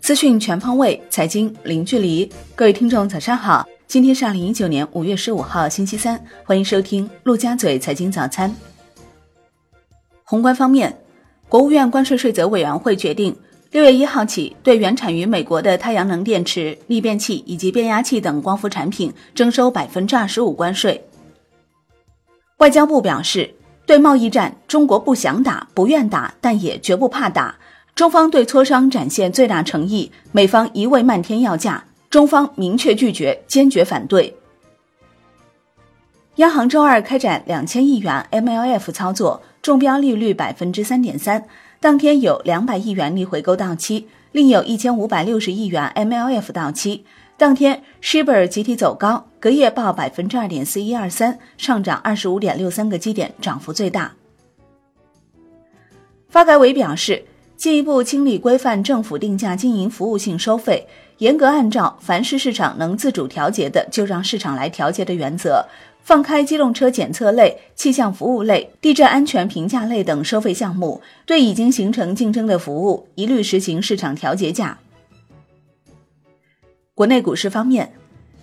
资讯全方位，财经零距离。各位听众，早上好！今天是二零一九年五月十五号，星期三。欢迎收听陆家嘴财经早餐。宏观方面，国务院关税税则委员会决定，六月一号起，对原产于美国的太阳能电池、逆变器以及变压器等光伏产品征收百分之二十五关税。外交部表示，对贸易战，中国不想打、不愿打，但也绝不怕打。中方对磋商展现最大诚意，美方一味漫天要价，中方明确拒绝，坚决反对。央行周二开展两千亿元 MLF 操作，中标利率百分之三点三，当天有两百亿元逆回购到期，另有一千五百六十亿元 MLF 到期。当天 s h i b r 集体走高，隔夜报百分之二点四一二三，上涨二十五点六三个基点，涨幅最大。发改委表示。进一步清理规范政府定价经营服务性收费，严格按照凡是市场能自主调节的，就让市场来调节的原则，放开机动车检测类、气象服务类、地震安全评价类等收费项目，对已经形成竞争的服务，一律实行市场调节价。国内股市方面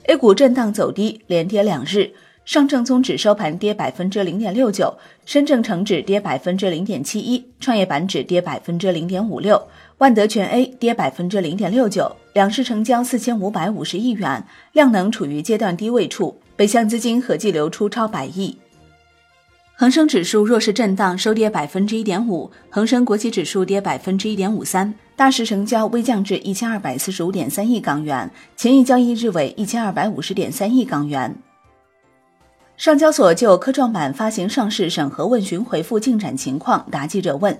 ，A 股震荡走低，连跌两日。上证综指收盘跌百分之零点六九，深证成指跌百分之零点七一，创业板指跌百分之零点五六，万德全 A 跌百分之零点六九。两市成交四千五百五十亿元，量能处于阶段低位处，北向资金合计流出超百亿。恒生指数弱势震荡，收跌百分之一点五，恒生国企指数跌百分之一点五三，大市成交微降至一千二百四十五点三亿港元，前一交易日为一千二百五十点三亿港元。上交所就科创板发行上市审核问询回复进展情况答记者问，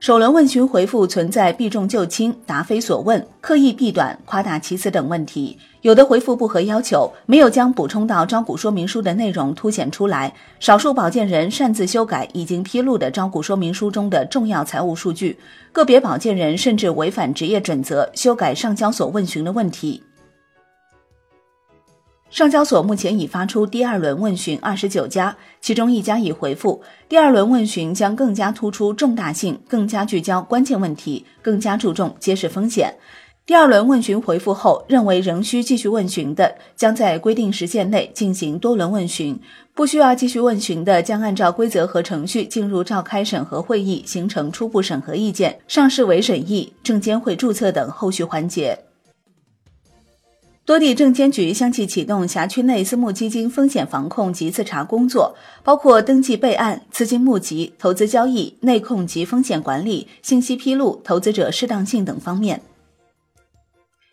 首轮问询回复存在避重就轻、答非所问、刻意避短、夸大其词等问题，有的回复不合要求，没有将补充到招股说明书的内容凸显出来，少数保荐人擅自修改已经披露的招股说明书中的重要财务数据，个别保荐人甚至违反职业准则修改上交所问询的问题。上交所目前已发出第二轮问询二十九家，其中一家已回复，第二轮问询将更加突出重大性，更加聚焦关键问题，更加注重揭示风险。第二轮问询回复后，认为仍需继续问询的，将在规定时限内进行多轮问询；不需要继续问询的，将按照规则和程序进入召开审核会议，形成初步审核意见、上市委审议、证监会注册等后续环节。多地证监局相继启动辖区内私募基金风险防控及自查工作，包括登记备案、资金募集、投资交易、内控及风险管理、信息披露、投资者适当性等方面。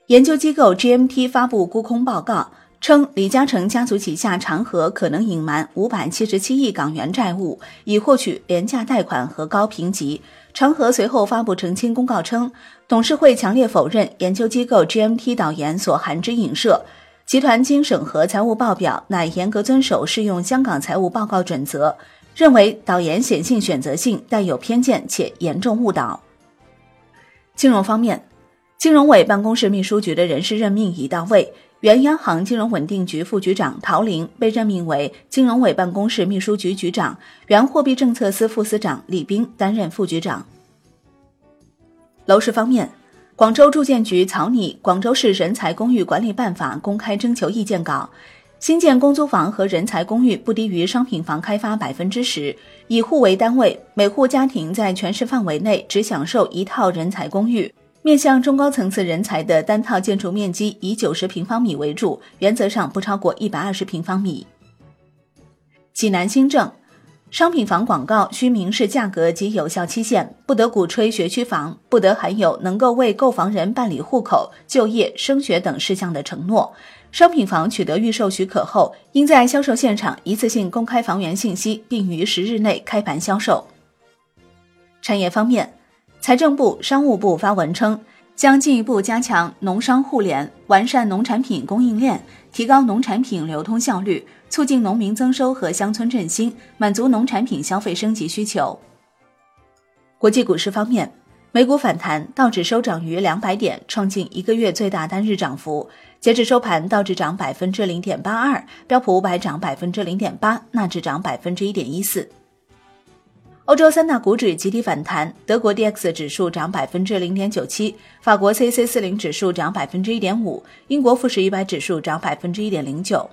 研究机构 GMT 发布沽空报告称，李嘉诚家族旗下长和可能隐瞒五百七十七亿港元债务，以获取廉价贷款和高评级。长和随后发布澄清公告称，董事会强烈否认研究机构 GMT 导言所含之影射。集团经审核财务报表乃严格遵守适用香港财务报告准则，认为导言显性选择性，带有偏见且严重误导。金融方面，金融委办公室秘书局的人事任命已到位。原央行金融稳定局副局长陶玲被任命为金融委办公室秘书局局长，原货币政策司副司长李斌担任副局长。楼市方面，广州住建局草拟《广州市人才公寓管理办法》公开征求意见稿，新建公租房和人才公寓不低于商品房开发百分之十，以户为单位，每户家庭在全市范围内只享受一套人才公寓。面向中高层次人才的单套建筑面积以九十平方米为主，原则上不超过一百二十平方米。济南新政，商品房广告需明示价格及有效期限，不得鼓吹学区房，不得含有能够为购房人办理户口、就业、升学等事项的承诺。商品房取得预售许可后，应在销售现场一次性公开房源信息，并于十日内开盘销售。产业方面。财政部、商务部发文称，将进一步加强农商互联，完善农产品供应链，提高农产品流通效率，促进农民增收和乡村振兴，满足农产品消费升级需求。国际股市方面，美股反弹，道指收涨逾两百点，创近一个月最大单日涨幅。截至收盘，道指涨百分之零点八二，标普五百涨百分之零点八，纳指涨百分之一点一四。欧洲三大股指集体反弹，德国 D X 指数涨百分之零点九七，法国 C C 四零指数涨百分之一点五，英国富时一百指数涨百分之一点零九。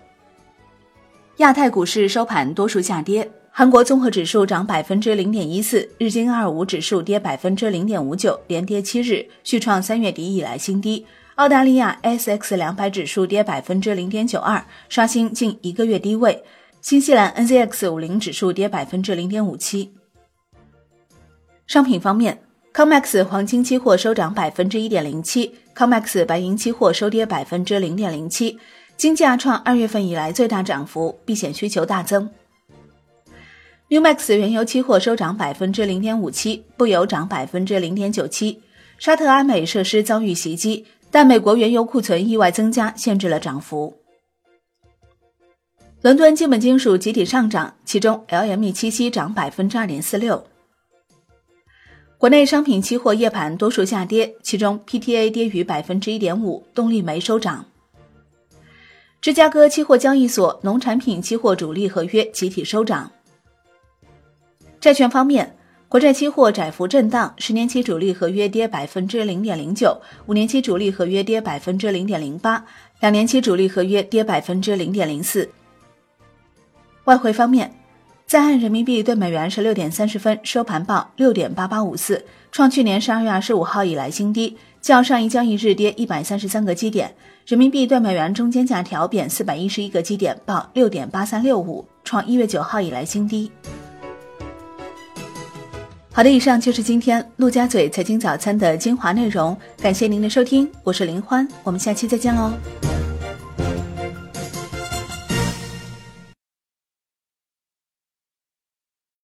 亚太股市收盘多数下跌，韩国综合指数涨百分之零点一四，日经二五指数跌百分之零点五九，连跌七日，续创三月底以来新低。澳大利亚 S X 两百指数跌百分之零点九二，刷新近一个月低位。新西兰 N Z X 五零指数跌百分之零点五七。商品方面，COMEX 黄金期货收涨百分之一点零七，COMEX 白银期货收跌百分之零点零七，金价创二月份以来最大涨幅，避险需求大增。NewMax 原油期货收涨百分之零点五七，布油涨百分之零点九七。沙特阿美设施遭遇袭击，但美国原油库存意外增加，限制了涨幅。伦敦基本金属集体上涨，其中 LME 七锡涨百分之二点四六。国内商品期货夜盘多数下跌，其中 PTA 跌逾百分之一点五，动力煤收涨。芝加哥期货交易所农产品期货主力合约集体收涨。债券方面，国债期货窄幅震荡，十年期主力合约跌百分之零点零九，五年期主力合约跌百分之零点零八，两年期主力合约跌百分之零点零四。外汇方面。在岸人民币对美元十六点三十分收盘报六点八八五四，创去年十二月二十五号以来新低，较上一交易日跌一百三十三个基点。人民币对美元中间价调贬四百一十一个基点，报六点八三六五，创一月九号以来新低。好的，以上就是今天陆家嘴财经早餐的精华内容，感谢您的收听，我是林欢，我们下期再见喽。